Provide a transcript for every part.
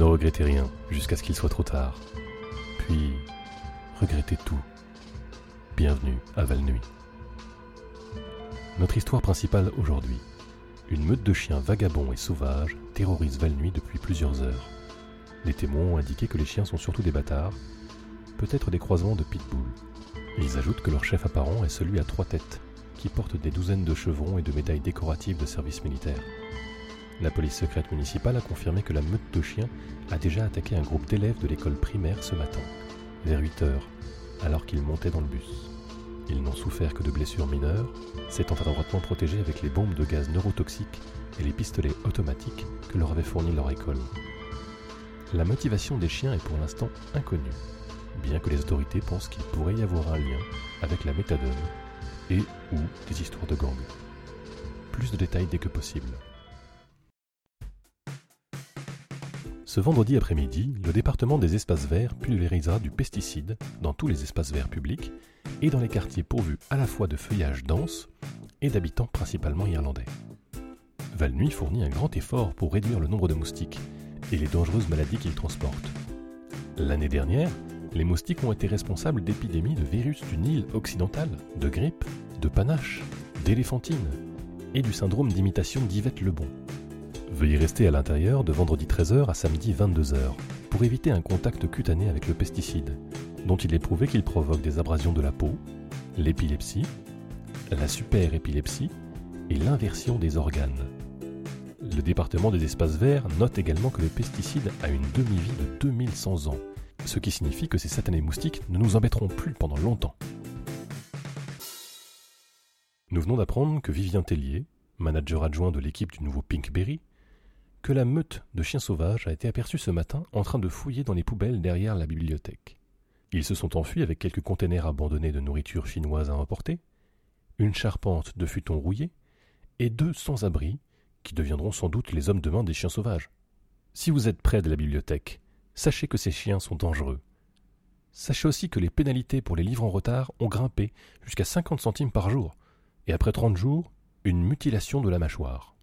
Ne regrettez rien jusqu'à ce qu'il soit trop tard. Puis, regrettez tout. Bienvenue à Val-Nuit. Notre histoire principale aujourd'hui. Une meute de chiens vagabonds et sauvages terrorise Val-Nuit depuis plusieurs heures. Les témoins ont indiqué que les chiens sont surtout des bâtards, peut-être des croisements de pitbull. Ils ajoutent que leur chef apparent est celui à trois têtes, qui porte des douzaines de chevrons et de médailles décoratives de service militaire. La police secrète municipale a confirmé que la meute de chiens a déjà attaqué un groupe d'élèves de l'école primaire ce matin, vers 8 heures, alors qu'ils montaient dans le bus. Ils n'ont souffert que de blessures mineures, s'étant adroitement protégés avec les bombes de gaz neurotoxiques et les pistolets automatiques que leur avait fournis leur école. La motivation des chiens est pour l'instant inconnue, bien que les autorités pensent qu'il pourrait y avoir un lien avec la méthadone et ou des histoires de gang. Plus de détails dès que possible. Ce vendredi après-midi, le département des espaces verts pulvérisera du pesticide dans tous les espaces verts publics et dans les quartiers pourvus à la fois de feuillage dense et d'habitants principalement irlandais. Valnuy fournit un grand effort pour réduire le nombre de moustiques et les dangereuses maladies qu'ils transportent. L'année dernière, les moustiques ont été responsables d'épidémies de virus du Nil occidental, de grippe, de panache, d'éléphantine et du syndrome d'imitation d'Yvette Lebon. Veuillez rester à l'intérieur de vendredi 13h à samedi 22h pour éviter un contact cutané avec le pesticide, dont il est prouvé qu'il provoque des abrasions de la peau, l'épilepsie, la super-épilepsie et l'inversion des organes. Le département des espaces verts note également que le pesticide a une demi-vie de 2100 ans, ce qui signifie que ces satanés moustiques ne nous embêteront plus pendant longtemps. Nous venons d'apprendre que Vivien Tellier, manager adjoint de l'équipe du nouveau Pinkberry, que la meute de chiens sauvages a été aperçue ce matin en train de fouiller dans les poubelles derrière la bibliothèque. Ils se sont enfuis avec quelques containers abandonnés de nourriture chinoise à emporter, une charpente de futons rouillés et deux sans-abri qui deviendront sans doute les hommes de main des chiens sauvages. Si vous êtes près de la bibliothèque, sachez que ces chiens sont dangereux. Sachez aussi que les pénalités pour les livres en retard ont grimpé jusqu'à 50 centimes par jour, et après 30 jours, une mutilation de la mâchoire.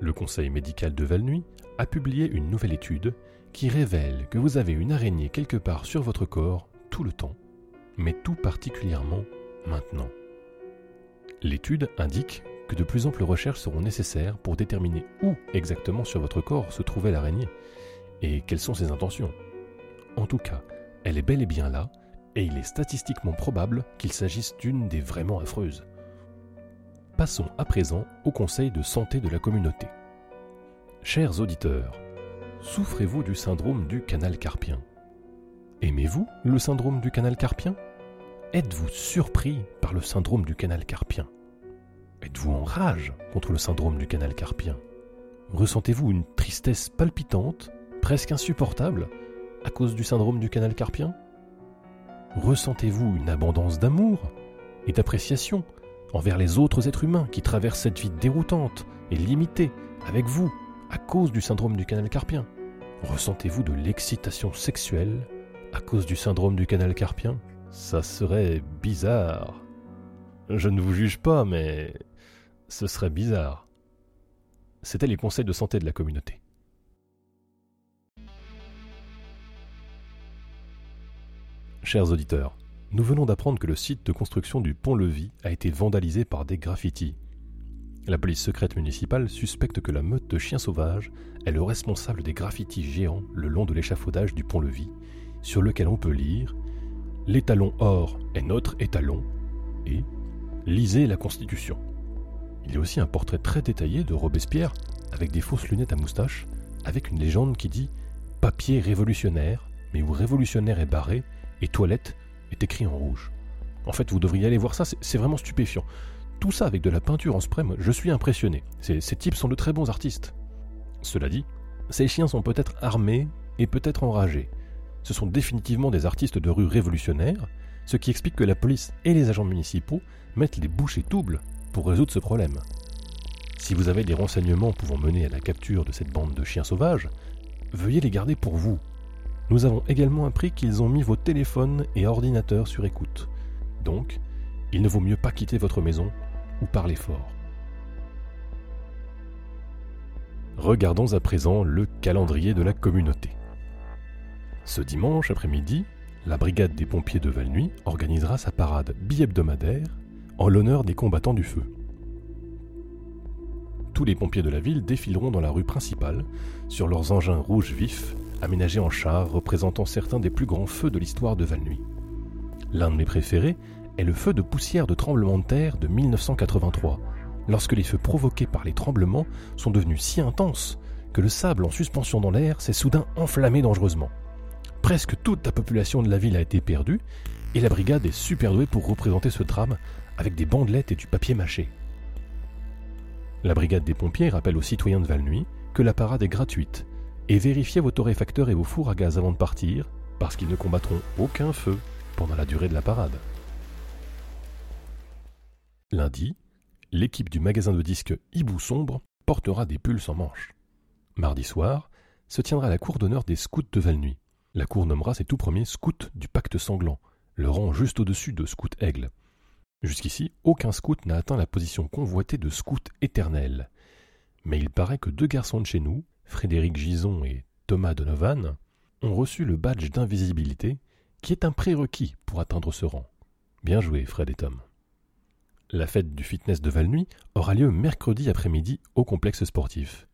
Le Conseil médical de Valnuy a publié une nouvelle étude qui révèle que vous avez une araignée quelque part sur votre corps tout le temps, mais tout particulièrement maintenant. L'étude indique que de plus amples recherches seront nécessaires pour déterminer où exactement sur votre corps se trouvait l'araignée et quelles sont ses intentions. En tout cas, elle est bel et bien là et il est statistiquement probable qu'il s'agisse d'une des vraiment affreuses. Passons à présent au conseil de santé de la communauté. Chers auditeurs, souffrez-vous du syndrome du canal carpien? Aimez-vous le syndrome du canal carpien? Êtes-vous surpris par le syndrome du canal carpien? Êtes-vous en rage contre le syndrome du canal carpien? Ressentez-vous une tristesse palpitante, presque insupportable, à cause du syndrome du canal carpien? Ressentez-vous une abondance d'amour et d'appréciation envers les autres êtres humains qui traversent cette vie déroutante et limitée avec vous à cause du syndrome du canal carpien Ressentez-vous de l'excitation sexuelle à cause du syndrome du canal carpien? Ça serait bizarre. Je ne vous juge pas, mais ce serait bizarre. C'était les conseils de santé de la communauté. Chers auditeurs, nous venons d'apprendre que le site de construction du pont-levis a été vandalisé par des graffitis. La police secrète municipale suspecte que la meute de chiens sauvages est le responsable des graffitis géants le long de l'échafaudage du pont-levis, sur lequel on peut lire L'étalon or est notre étalon et Lisez la Constitution. Il y a aussi un portrait très détaillé de Robespierre avec des fausses lunettes à moustache, avec une légende qui dit Papier révolutionnaire, mais où révolutionnaire est barré et toilette écrit en rouge. En fait, vous devriez aller voir ça, c'est vraiment stupéfiant. Tout ça avec de la peinture en spray, je suis impressionné. Ces, ces types sont de très bons artistes. Cela dit, ces chiens sont peut-être armés et peut-être enragés. Ce sont définitivement des artistes de rue révolutionnaires, ce qui explique que la police et les agents municipaux mettent les bouchées doubles pour résoudre ce problème. Si vous avez des renseignements pouvant mener à la capture de cette bande de chiens sauvages, veuillez les garder pour vous. Nous avons également appris qu'ils ont mis vos téléphones et ordinateurs sur écoute. Donc, il ne vaut mieux pas quitter votre maison ou parler fort. Regardons à présent le calendrier de la communauté. Ce dimanche après-midi, la brigade des pompiers de Valnuy organisera sa parade bi-hebdomadaire en l'honneur des combattants du feu. Tous les pompiers de la ville défileront dans la rue principale sur leurs engins rouges vifs aménagés en chars représentant certains des plus grands feux de l'histoire de Valnuy. L'un de mes préférés est le feu de poussière de tremblement de terre de 1983, lorsque les feux provoqués par les tremblements sont devenus si intenses que le sable en suspension dans l'air s'est soudain enflammé dangereusement. Presque toute la population de la ville a été perdue, et la brigade est super douée pour représenter ce drame avec des bandelettes et du papier mâché. La brigade des pompiers rappelle aux citoyens de Valnuy que la parade est gratuite, et vérifiez vos torréfacteurs et vos fours à gaz avant de partir, parce qu'ils ne combattront aucun feu pendant la durée de la parade. Lundi, l'équipe du magasin de disques Hibou Sombre portera des pulls sans manches. Mardi soir, se tiendra la cour d'honneur des scouts de Valnuy. La cour nommera ses tout premiers scouts du pacte sanglant, le rang juste au-dessus de scout aigle. Jusqu'ici, aucun scout n'a atteint la position convoitée de scout éternel. Mais il paraît que deux garçons de chez nous, Frédéric Gison et Thomas Donovan, ont reçu le badge d'invisibilité, qui est un prérequis pour atteindre ce rang. Bien joué, Fred et Tom. La fête du fitness de Valnuy aura lieu mercredi après-midi au complexe sportif.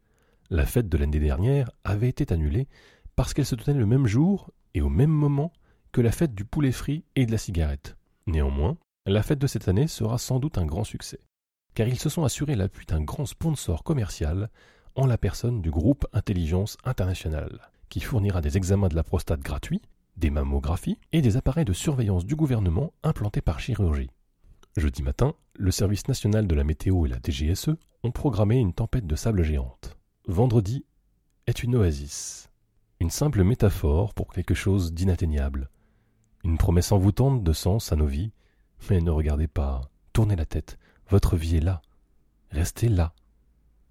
La fête de l'année dernière avait été annulée parce qu'elle se tenait le même jour et au même moment que la fête du poulet frit et de la cigarette. Néanmoins, la fête de cette année sera sans doute un grand succès, car ils se sont assurés l'appui d'un grand sponsor commercial en la personne du groupe Intelligence Internationale, qui fournira des examens de la prostate gratuits, des mammographies et des appareils de surveillance du gouvernement implantés par chirurgie. Jeudi matin, le service national de la météo et la DGSE ont programmé une tempête de sable géante. Vendredi est une oasis, une simple métaphore pour quelque chose d'inatteignable, une promesse envoûtante de sens à nos vies, mais ne regardez pas, tournez la tête, votre vie est là, restez là.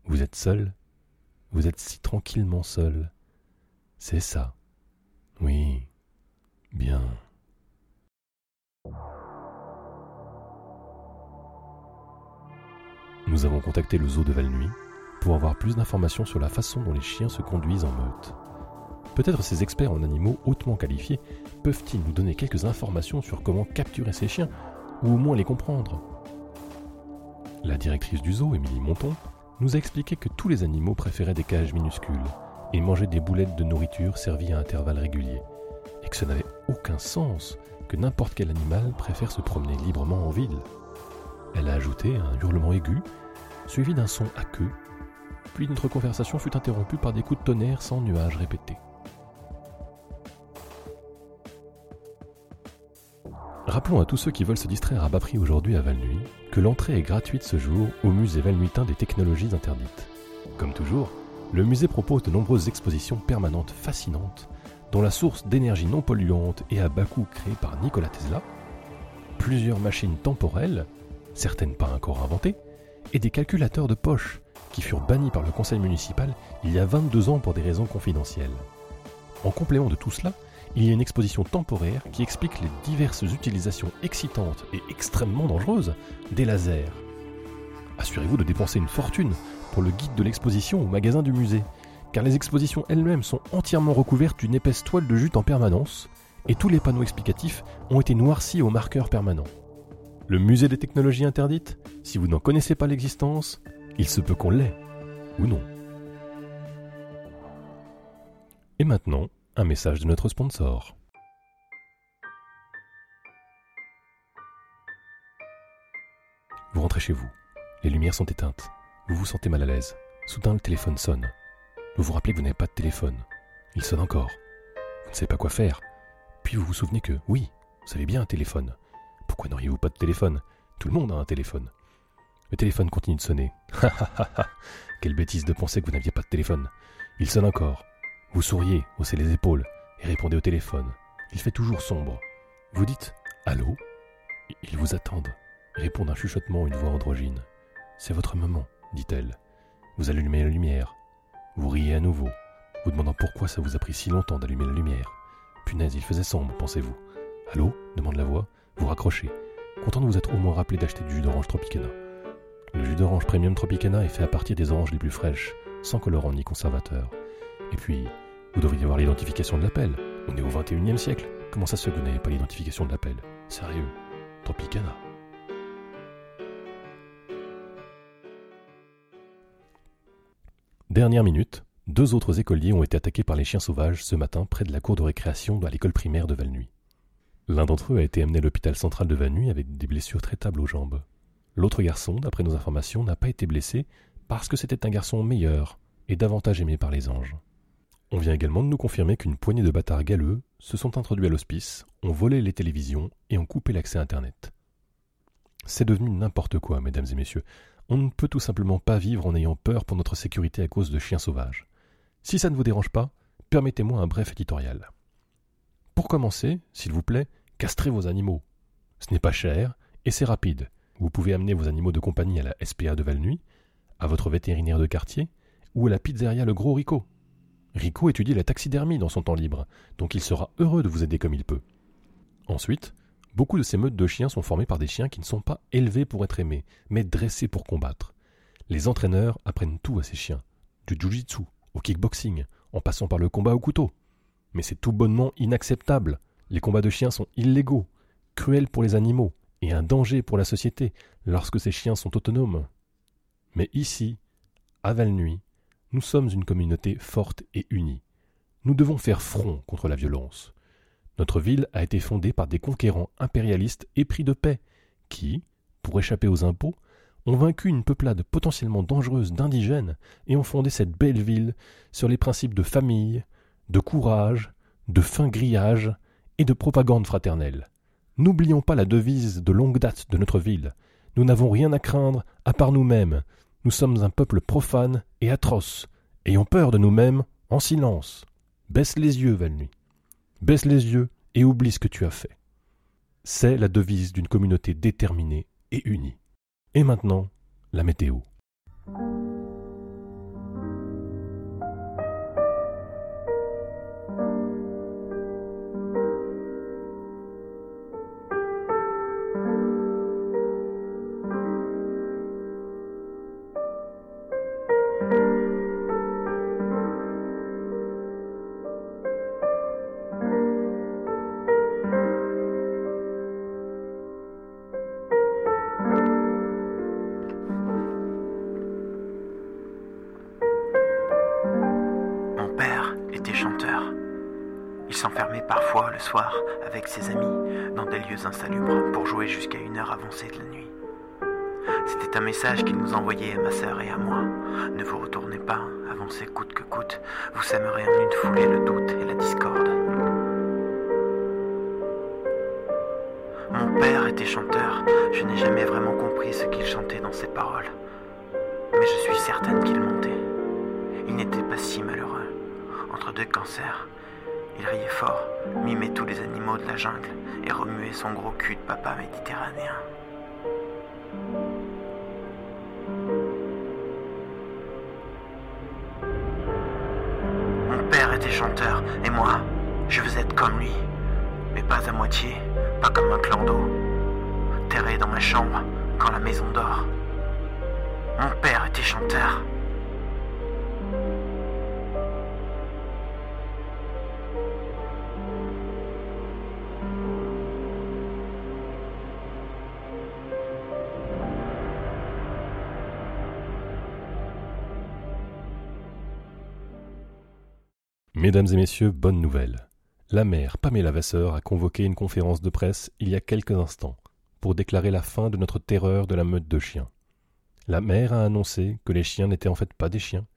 Vous êtes seul, vous êtes si tranquillement seul. C'est ça. Oui, bien. Nous avons contacté le zoo de Valnuy pour avoir plus d'informations sur la façon dont les chiens se conduisent en meute. Peut-être ces experts en animaux hautement qualifiés peuvent-ils nous donner quelques informations sur comment capturer ces chiens, ou au moins les comprendre? La directrice du zoo, Émilie Monton, nous a expliqué que tous les animaux préféraient des cages minuscules et mangeaient des boulettes de nourriture servies à intervalles réguliers, et que ce n'avait aucun sens que n'importe quel animal préfère se promener librement en ville. Elle a ajouté un hurlement aigu, suivi d'un son à queue, puis notre conversation fut interrompue par des coups de tonnerre sans nuages répétés. Rappelons à tous ceux qui veulent se distraire à bas prix aujourd'hui à Valnuy que l'entrée est gratuite ce jour au musée valnuitain des technologies interdites. Comme toujours, le musée propose de nombreuses expositions permanentes fascinantes, dont la source d'énergie non polluante et à bas coût créée par Nikola Tesla, plusieurs machines temporelles, certaines pas encore inventées, et des calculateurs de poche qui furent bannis par le conseil municipal il y a 22 ans pour des raisons confidentielles. En complément de tout cela, il y a une exposition temporaire qui explique les diverses utilisations excitantes et extrêmement dangereuses des lasers. Assurez-vous de dépenser une fortune pour le guide de l'exposition au magasin du musée, car les expositions elles-mêmes sont entièrement recouvertes d'une épaisse toile de jute en permanence, et tous les panneaux explicatifs ont été noircis au marqueur permanent. Le musée des technologies interdites, si vous n'en connaissez pas l'existence, il se peut qu'on l'ait, ou non. Et maintenant, un message de notre sponsor. Vous rentrez chez vous. Les lumières sont éteintes. Vous vous sentez mal à l'aise. Soudain, le téléphone sonne. Vous vous rappelez que vous n'avez pas de téléphone. Il sonne encore. Vous ne savez pas quoi faire. Puis vous vous souvenez que, oui, vous avez bien un téléphone. Pourquoi n'auriez-vous pas de téléphone? Tout le monde a un téléphone. Le téléphone continue de sonner. Quelle bêtise de penser que vous n'aviez pas de téléphone. Il sonne encore. Vous souriez, haussez les épaules et répondez au téléphone. Il fait toujours sombre. Vous dites Allô? Ils vous attendent. Répond un chuchotement une voix androgyne. C'est votre maman, dit-elle. Vous allumez la lumière. Vous riez à nouveau, vous demandant pourquoi ça vous a pris si longtemps d'allumer la lumière. Punaise, il faisait sombre, pensez-vous. Allô? demande la voix. Vous raccrochez, content de vous être au moins rappelé d'acheter du jus d'orange Tropicana. Le jus d'orange Premium Tropicana est fait à partir des oranges les plus fraîches, sans colorant ni conservateur. Et puis, vous devriez avoir l'identification de l'appel. On est au 21e siècle. Comment ça se fait pas l'identification de l'appel? Sérieux? Tant pis, canard. Dernière minute, deux autres écoliers ont été attaqués par les chiens sauvages ce matin près de la cour de récréation de l'école primaire de Valnuy. L'un d'entre eux a été amené à l'hôpital central de Valnuy avec des blessures traitables aux jambes. L'autre garçon, d'après nos informations, n'a pas été blessé parce que c'était un garçon meilleur et davantage aimé par les anges. On vient également de nous confirmer qu'une poignée de bâtards galeux se sont introduits à l'hospice, ont volé les télévisions et ont coupé l'accès à Internet. C'est devenu n'importe quoi, mesdames et messieurs. On ne peut tout simplement pas vivre en ayant peur pour notre sécurité à cause de chiens sauvages. Si ça ne vous dérange pas, permettez-moi un bref éditorial. Pour commencer, s'il vous plaît, castrez vos animaux. Ce n'est pas cher et c'est rapide. Vous pouvez amener vos animaux de compagnie à la SPA de Valnuy, à votre vétérinaire de quartier ou à la pizzeria Le Gros Rico. Rico étudie la taxidermie dans son temps libre, donc il sera heureux de vous aider comme il peut. Ensuite, Beaucoup de ces meutes de chiens sont formées par des chiens qui ne sont pas élevés pour être aimés, mais dressés pour combattre. Les entraîneurs apprennent tout à ces chiens, du jiu-jitsu au kickboxing, en passant par le combat au couteau. Mais c'est tout bonnement inacceptable. Les combats de chiens sont illégaux, cruels pour les animaux et un danger pour la société lorsque ces chiens sont autonomes. Mais ici, à Valnuy, nous sommes une communauté forte et unie. Nous devons faire front contre la violence. Notre ville a été fondée par des conquérants impérialistes épris de paix, qui, pour échapper aux impôts, ont vaincu une peuplade potentiellement dangereuse d'indigènes et ont fondé cette belle ville sur les principes de famille, de courage, de fin grillage et de propagande fraternelle. N'oublions pas la devise de longue date de notre ville. Nous n'avons rien à craindre à part nous-mêmes. Nous sommes un peuple profane et atroce. Ayons peur de nous-mêmes en silence. Baisse les yeux, Valnuy. Baisse les yeux et oublie ce que tu as fait. C'est la devise d'une communauté déterminée et unie. Et maintenant, la météo. S'enfermait parfois le soir avec ses amis dans des lieux insalubres pour jouer jusqu'à une heure avancée de la nuit. C'était un message qu'il nous envoyait à ma sœur et à moi. Ne vous retournez pas, avancez coûte que coûte, vous sèmerez en une foulée le doute et la discorde. Mon père était chanteur, je n'ai jamais vraiment compris ce qu'il chantait dans ses paroles. Mais je suis certaine qu'il montait. Il n'était pas si malheureux. Entre deux cancers, il riait fort, mimait tous les animaux de la jungle et remuait son gros cul de papa méditerranéen. Mon père était chanteur et moi, je veux être comme lui, mais pas à moitié, pas comme un clan d'eau, terré dans ma chambre quand la maison dort. Mon père était chanteur Mesdames et messieurs, bonne nouvelle. La mère Pamela Vasseur a convoqué une conférence de presse il y a quelques instants pour déclarer la fin de notre terreur de la meute de chiens. La mère a annoncé que les chiens n'étaient en fait pas des chiens,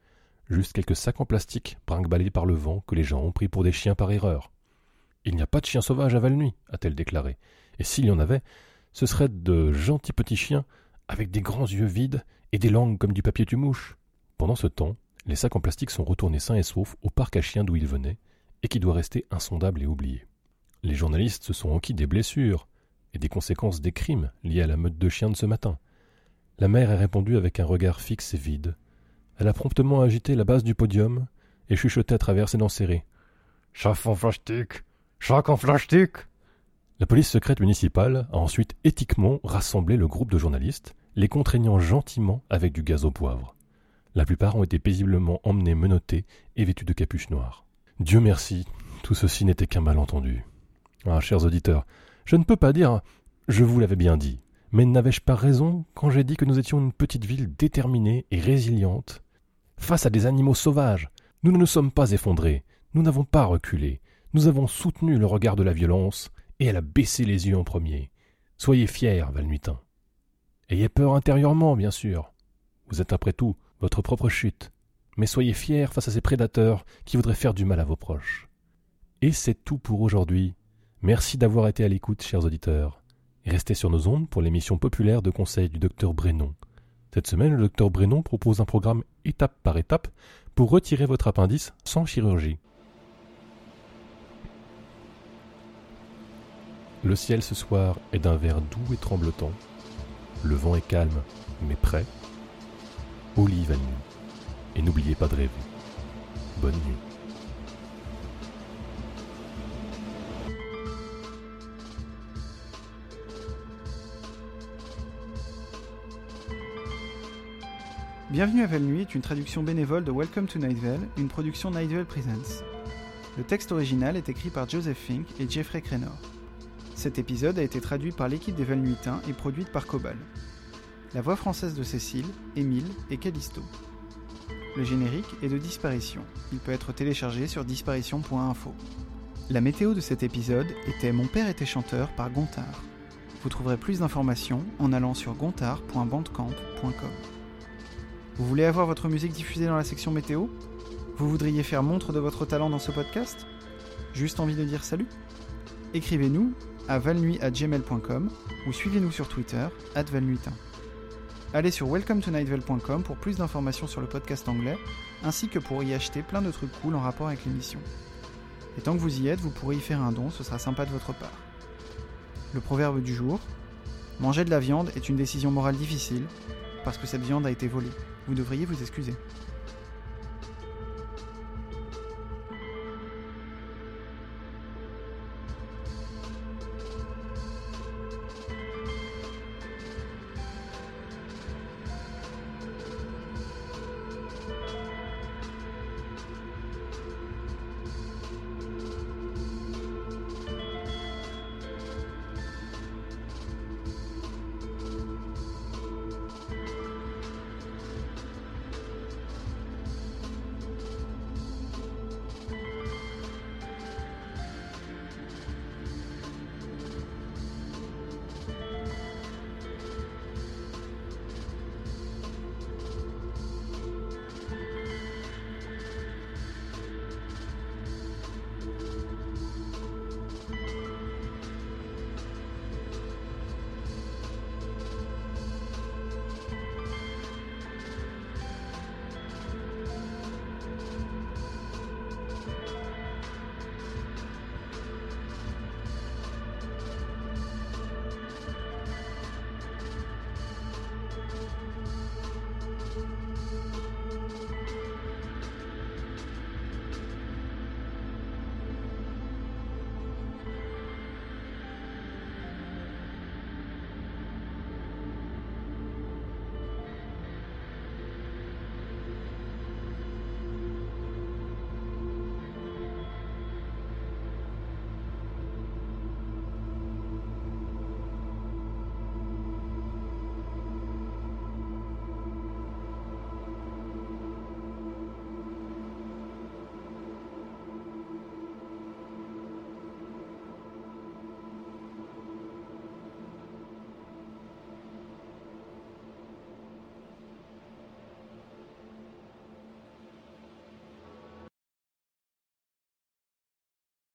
juste quelques sacs en plastique brinque par le vent que les gens ont pris pour des chiens par erreur. Il n'y a pas de chiens sauvages à Valnuy, a-t-elle déclaré, et s'il y en avait, ce seraient de gentils petits chiens avec des grands yeux vides et des langues comme du papier tumouche. Pendant ce temps, les sacs en plastique sont retournés sains et saufs au parc à chiens d'où ils venaient, et qui doit rester insondable et oublié. Les journalistes se sont enquis des blessures et des conséquences des crimes liés à la meute de chiens de ce matin. La mère a répondu avec un regard fixe et vide. Elle a promptement agité la base du podium et chuchoté à travers ses dents serrées. Chac en plastique Chac en plastique La police secrète municipale a ensuite éthiquement rassemblé le groupe de journalistes, les contraignant gentiment avec du gaz au poivre. La plupart ont été paisiblement emmenés menottés et vêtus de capuches noires. Dieu merci, tout ceci n'était qu'un malentendu. Ah, chers auditeurs, je ne peux pas dire je vous l'avais bien dit, mais n'avais-je pas raison quand j'ai dit que nous étions une petite ville déterminée et résiliente Face à des animaux sauvages, nous ne nous sommes pas effondrés, nous n'avons pas reculé, nous avons soutenu le regard de la violence, et elle a baissé les yeux en premier. Soyez fiers, Valnuitin. Ayez peur intérieurement, bien sûr. Vous êtes après tout votre propre chute, mais soyez fiers face à ces prédateurs qui voudraient faire du mal à vos proches. Et c'est tout pour aujourd'hui. Merci d'avoir été à l'écoute, chers auditeurs. restez sur nos ondes pour l'émission populaire de conseil du docteur Brennon. Cette semaine, le docteur Brennon propose un programme étape par étape pour retirer votre appendice sans chirurgie. Le ciel ce soir est d'un vert doux et tremblotant. Le vent est calme, mais prêt. Nuit. Et n'oubliez pas de rêver. Bonne nuit. Bienvenue à Val Nuit est une traduction bénévole de Welcome to Night une production Night Vale Presents. Le texte original est écrit par Joseph Fink et Jeffrey Cranor. Cet épisode a été traduit par l'équipe des Valnuitins et produite par Cobal. La voix française de Cécile, Émile et Callisto. Le générique est de Disparition. Il peut être téléchargé sur disparition.info. La météo de cet épisode était Mon père était chanteur par Gontard. Vous trouverez plus d'informations en allant sur gontard.bandcamp.com. Vous voulez avoir votre musique diffusée dans la section météo? Vous voudriez faire montre de votre talent dans ce podcast? Juste envie de dire salut? Écrivez-nous à valnuit.gmail.com ou suivez-nous sur Twitter, valnuitin. Allez sur welcometonightvale.com pour plus d'informations sur le podcast anglais, ainsi que pour y acheter plein de trucs cool en rapport avec l'émission. Et tant que vous y êtes, vous pourrez y faire un don, ce sera sympa de votre part. Le proverbe du jour Manger de la viande est une décision morale difficile, parce que cette viande a été volée. Vous devriez vous excuser.